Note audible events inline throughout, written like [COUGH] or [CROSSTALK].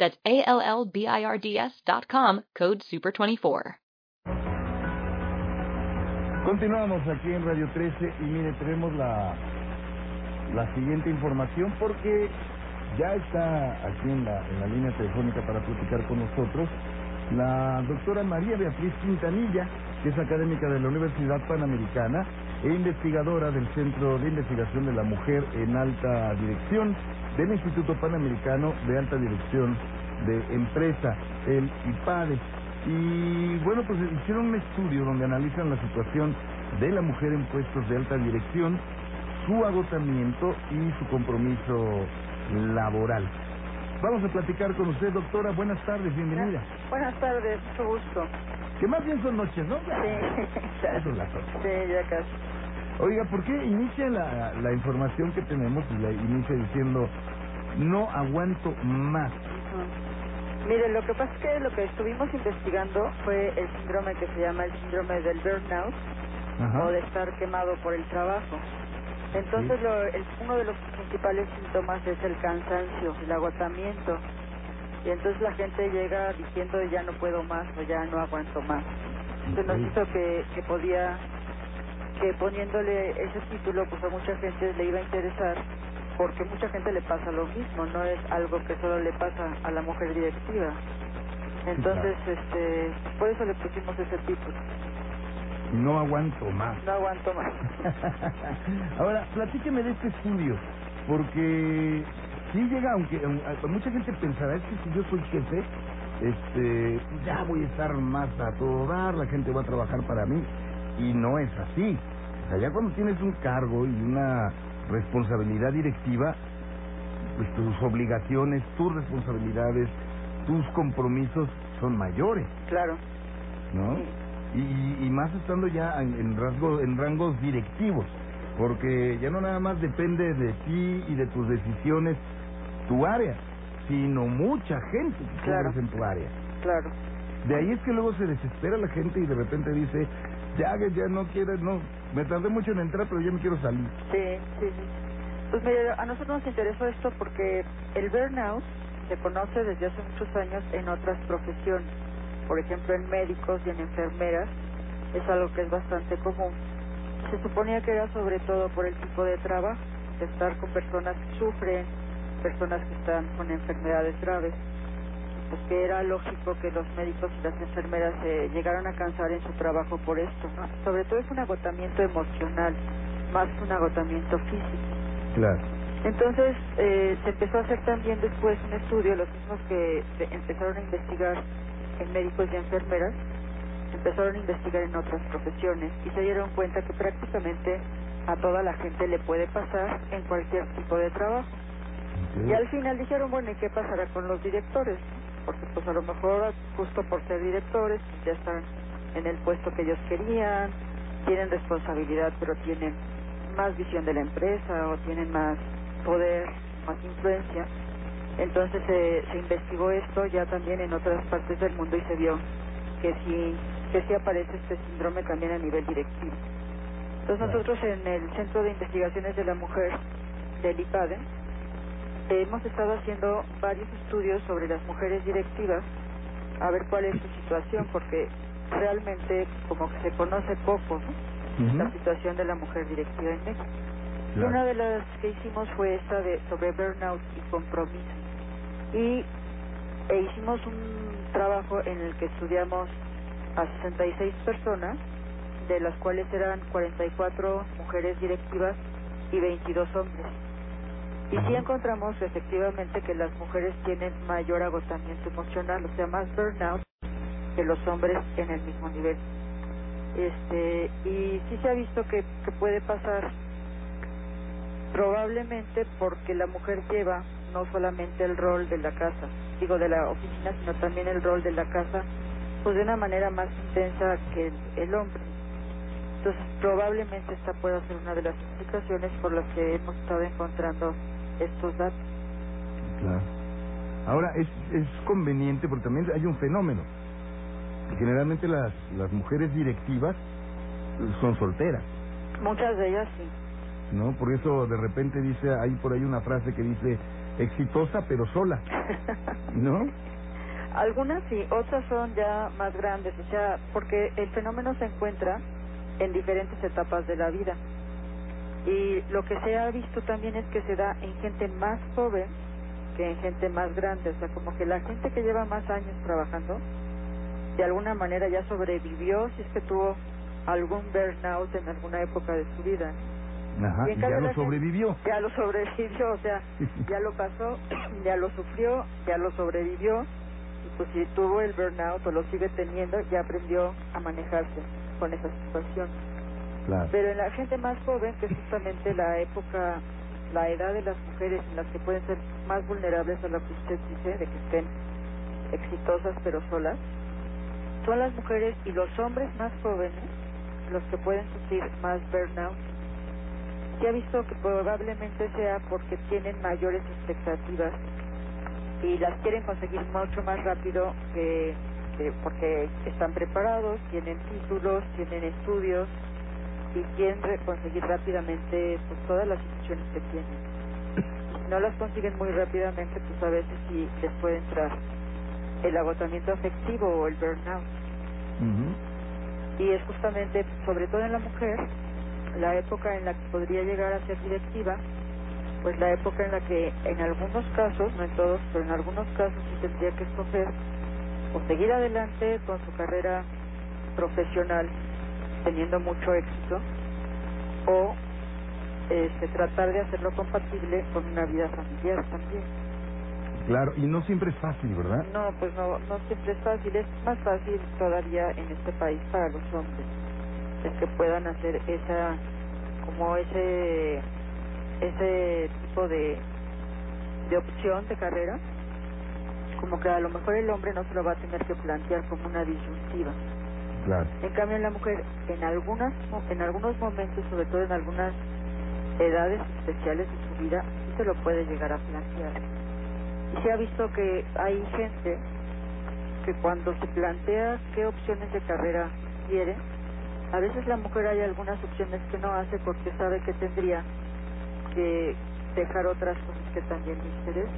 That's A-L-L-B-I-R-D-S dot com, code SUPER24. Continuamos aquí en Radio 13 y mire, tenemos la, la siguiente información porque ya está aquí en la, en la línea telefónica para platicar con nosotros la doctora María Beatriz Quintanilla, que es académica de la Universidad Panamericana e investigadora del Centro de Investigación de la Mujer en Alta Dirección del Instituto Panamericano de Alta Dirección de Empresa, el IPADE. Y bueno, pues hicieron un estudio donde analizan la situación de la mujer en puestos de alta dirección, su agotamiento y su compromiso laboral. Vamos a platicar con usted, doctora. Buenas tardes, bienvenida. Buenas tardes, mucho gusto. Que más bien son noches, ¿no? Sí, [LAUGHS] Ya son las ocho. sí, ya casi. Oiga, ¿por qué inicia la, la información que tenemos y la inicia diciendo no aguanto más? Mire, lo que pasa es que lo que estuvimos investigando fue el síndrome que se llama el síndrome del burnout Ajá. o de estar quemado por el trabajo. Entonces, Sí. lo- el- uno de los principales síntomas es el cansancio, el agotamiento. Y entonces la gente llega diciendo ya no puedo más o ya no aguanto más. Se nos hizo que, que podía, que poniéndole ese título, pues a mucha gente le iba a interesar, porque mucha gente le pasa lo mismo, no es algo que solo le pasa a la mujer directiva. Entonces, este, por eso le pusimos ese título. No aguanto más. No aguanto más. [LAUGHS] Ahora, platíqueme de este estudio, porque sí llega, aunque aun- a- mucha gente pensará, es que si yo soy jefe, este, ya voy a estar más a todo dar, la gente va a trabajar para mí, y no es así. O sea, ya cuando tienes un cargo y una responsabilidad directiva, pues tus obligaciones, tus responsabilidades, tus compromisos son mayores, Claro. ¿no? Sí. Y, y más estando ya en, en rasgo- en rangos directivos, porque ya no nada más depende de ti y de tus decisiones tu área, sino mucha gente que Claro. en tu área. Claro. De ahí es que luego se desespera la gente y de repente dice, ya que ya no quiere, no, me tardé mucho en entrar, pero ya me quiero salir. Sí, sí, sí. Pues mire, a nosotros nos interesó esto porque el burnout se conoce desde hace muchos años en otras profesiones. Por ejemplo, en médicos y en enfermeras es algo que es bastante común. Se suponía que era sobre todo por el tipo de trabajo, de estar con personas que sufren, personas que están con enfermedades graves. Pues que era lógico que los médicos y las enfermeras se llegaran a cansar en su trabajo por esto. ¿no? Sobre todo es un agotamiento emocional, más que un agotamiento físico. Claro. Entonces eh, se empezó a hacer también después un estudio, los mismos que empezaron a investigar en médicos y enfermeras, empezaron a investigar en otras profesiones y se dieron cuenta que prácticamente a toda la gente le puede pasar en cualquier tipo de trabajo. Y al final dijeron, bueno, ¿y qué pasará con los directores? Porque pues a lo mejor justo por ser directores pues, ya están en el puesto que ellos querían, tienen responsabilidad pero tienen más visión de la empresa o tienen más poder, más influencia. Entonces se se investigó esto ya también en otras partes del mundo y se vio que sí, que sí aparece este síndrome también a nivel directivo. Entonces nosotros en el Centro de Investigaciones de la Mujer del IPADE hemos estado haciendo varios estudios sobre las mujeres directivas a ver cuál es su situación porque realmente como que se conoce poco la situación de la mujer directiva en México. Y una de las que hicimos fue esta de sobre burnout y compromiso. Y e hicimos un trabajo en el que estudiamos a 66 personas, de las cuales eran 44 mujeres directivas y 22 hombres. Y sí encontramos efectivamente que las mujeres tienen mayor agotamiento emocional, o sea, más burnout que los hombres en el mismo nivel. Este, y sí se ha visto que, que puede pasar probablemente porque la mujer lleva no solamente el rol de la casa, digo de la oficina, sino también el rol de la casa, pues de una manera más intensa que el, hombre. Entonces, probablemente esta pueda ser una de las explicaciones por las que hemos estado encontrando estos datos. Claro. Ahora, es, es conveniente porque también hay un fenómeno. Generalmente las, las mujeres directivas son solteras, Muchas de ellas sí. ¿no? Por eso de repente dice, hay por ahí una frase que dice, exitosa pero sola, [LAUGHS] ¿no? Algunas sí, otras son ya más grandes, o sea, porque el fenómeno se encuentra en diferentes etapas de la vida. Y lo que se ha visto también es que se da en gente más joven que en gente más grande, o sea, como que la gente que lleva más años trabajando, de alguna manera ya sobrevivió si es que tuvo algún burnout en alguna época de su vida. Ajá, Y ya lo gente- sobrevivió. Ya lo sobrevivió, o sea, [LAUGHS] ya lo pasó, [CLEARS THROAT] ya lo sufrió, ya lo sobrevivió, y pues si tuvo el burnout o lo sigue teniendo, ya aprendió a manejarse con esa situación. Pero en la gente más joven, que es justamente la época, la edad de las mujeres en las que pueden ser más vulnerables a lo que usted dice, de que estén exitosas pero solas, son las mujeres y los hombres más jóvenes los que pueden sufrir más burnout. Se ha visto que probablemente sea porque tienen mayores expectativas y las quieren conseguir mucho más rápido que porque están preparados, tienen títulos, tienen estudios y quieren re- conseguir rápidamente pues, todas las instituciones que tienen. Si no las consiguen muy rápidamente, pues a veces sí les puede entrar el agotamiento afectivo o el burnout. Ujú. Y es justamente, sobre todo en la mujer, la época en la que podría llegar a ser directiva, pues la época en la que en algunos casos, no en todos, pero en algunos casos sí tendría que escoger o seguir adelante con su carrera profesional teniendo mucho éxito o este, tratar de hacerlo compatible con una vida familiar también. Claro, y no siempre es fácil, ¿verdad? No, pues no, no siempre es fácil, es más fácil todavía en este país para los hombres, el que puedan hacer esa, como ese, ese tipo de, de opción de carrera, como que a lo mejor el hombre no se lo va a tener que plantear como una disyuntiva. Claro. En cambio, en la mujer, en algunas, en algunos momentos, sobre todo en algunas edades especiales de su vida, sí se lo puede llegar a plantear. Y se ha visto que hay gente que cuando se plantea qué opciones de carrera quiere, a veces la mujer hay algunas opciones que no hace porque sabe que tendría que dejar otras cosas que también le interesan.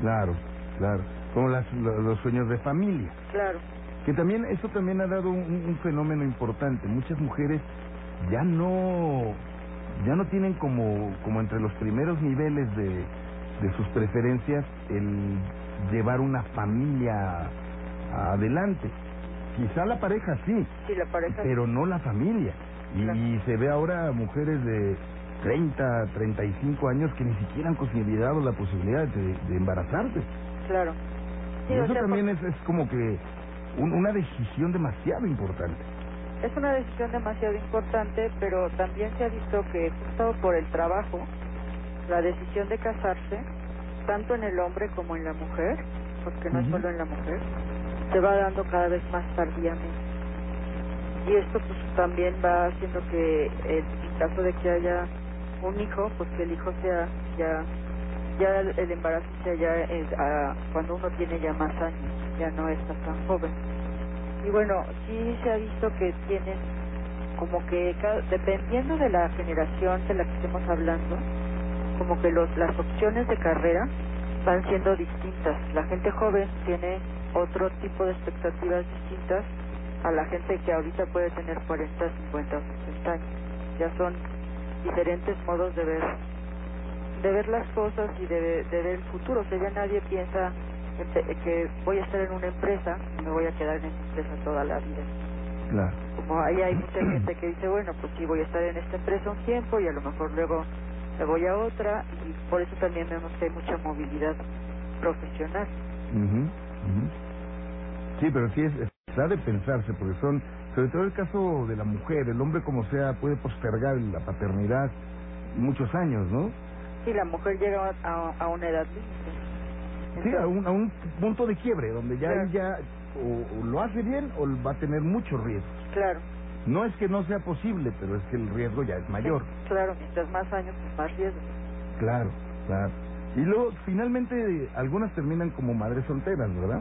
Claro, claro. Como las, lo- los sueños de familia. Claro, Que también, eso también ha dado un, un fenómeno importante. Muchas mujeres ya no, ya no tienen como, como entre los primeros niveles de, de sus preferencias el llevar una familia adelante. Quizá la pareja sí, si la pareja pero no la familia. Y, Claro. y se ve ahora mujeres de 30, 35 años que ni siquiera han considerado la posibilidad de, de embarazarse. claro. Sí, y o eso sea, también es, es como que un- una decisión demasiado importante. Es una decisión demasiado importante, pero también se ha visto que justo por el trabajo, la decisión de casarse, tanto en el hombre como en la mujer, porque no es solo en la mujer, se va dando cada vez más tardíamente. Y esto pues también va haciendo que el- en caso de que haya un hijo, pues que el hijo sea ya ya el, el embarazo sea ya es, ah, cuando uno tiene ya más años, ya no está tan joven. Y bueno, sí se ha visto que tienen como que dependiendo de la generación de la que estemos hablando, como que los, las opciones de carrera van siendo distintas. La gente joven tiene otro tipo de expectativas distintas a la gente que ahorita puede tener 40, 50 o 60 años. Ya son diferentes modos de ver de ver las cosas y de, de ver el futuro. O sea, ya nadie piensa que voy a estar en una empresa y me voy a quedar en esa empresa toda la vida. Claro. Como ahí hay mucha gente que dice, bueno, pues sí, voy a estar en esta empresa un tiempo y a lo mejor luego me voy a otra y por eso también vemos que hay mucha movilidad profesional. Ujú, ujú. Sí, pero sí es, está de pensarse, porque son, sobre todo el caso de la mujer, el hombre como sea puede postergar la paternidad muchos años, ¿no? Y la mujer llega a, a una edad límite. Sí, a un, a un punto de quiebre, donde ya Claro. ella o, o lo hace bien o va a tener mucho riesgo. Claro. No es que no sea posible, pero es que el riesgo ya es mayor. Sí, claro, mientras más años, pues más riesgo. Claro, claro. Y luego, finalmente, algunas terminan como madres solteras, ¿verdad?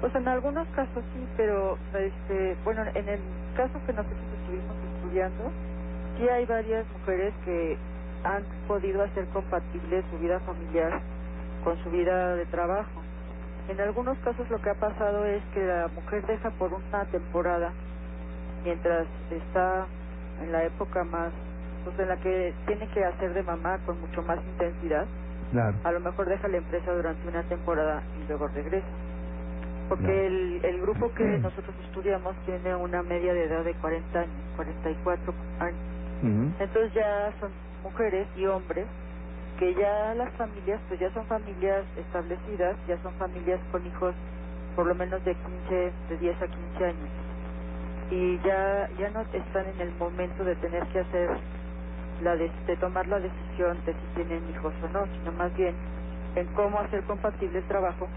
Pues en algunos casos sí, pero este, bueno, en el caso que nosotros estuvimos estudiando, sí hay varias mujeres que han podido hacer compatible su vida familiar con su vida de trabajo. En algunos casos lo que ha pasado es que la mujer deja por una temporada, mientras está en la época más, pues en la que tiene que hacer de mamá con mucho más intensidad, Claro. a lo mejor deja la empresa durante una temporada y luego regresa. Porque el, el grupo que nosotros estudiamos tiene una media de edad de 40 años, 44 años. Entonces ya son mujeres y hombres que ya las familias, pues ya son familias establecidas, ya son familias con hijos por lo menos de 15, de 10 a 15 años. Y ya, ya no están en el momento de tener que hacer la de, de tomar la decisión de si tienen hijos o no, sino más bien en cómo hacer compatible el trabajo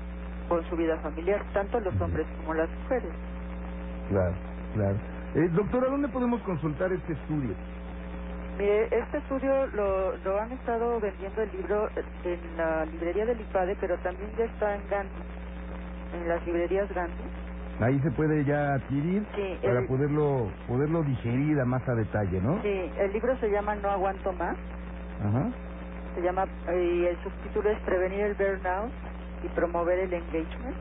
con su vida familiar, tanto los hombres como las mujeres. Claro, claro. Eh, doctora, ¿dónde podemos consultar este estudio? Mire, este estudio lo, lo han estado vendiendo el libro en la librería del IPADE, pero también ya está en Gandhi, en las librerías Gandhi. Ahí se puede ya adquirir Sí, para el- poderlo poderlo digerir a más a detalle, ¿no? Sí, el libro se llama No aguanto más, Ajá. se llama y el subtítulo es Prevenir el burnout y promover el engagement.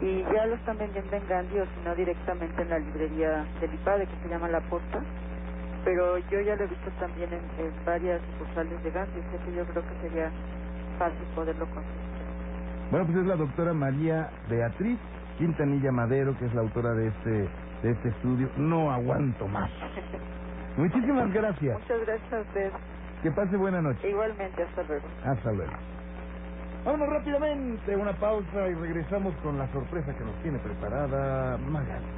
Y ya lo están vendiendo en Gandhi o si no directamente en la librería del IPADE que se llama La Posta. Pero yo ya lo he visto también en, en varias sucursales de Gandhi, así que yo creo que sería fácil poderlo conseguir. Bueno, pues es la doctora María Beatriz Quintanilla Madero, que es la autora de este de este estudio. No aguanto más. [LAUGHS] Muchísimas gracias. Muchas gracias a usted. Que pase buena noche. Igualmente, hasta luego. Hasta luego. Vámonos rápidamente, una pausa y regresamos con la sorpresa que nos tiene preparada Magali.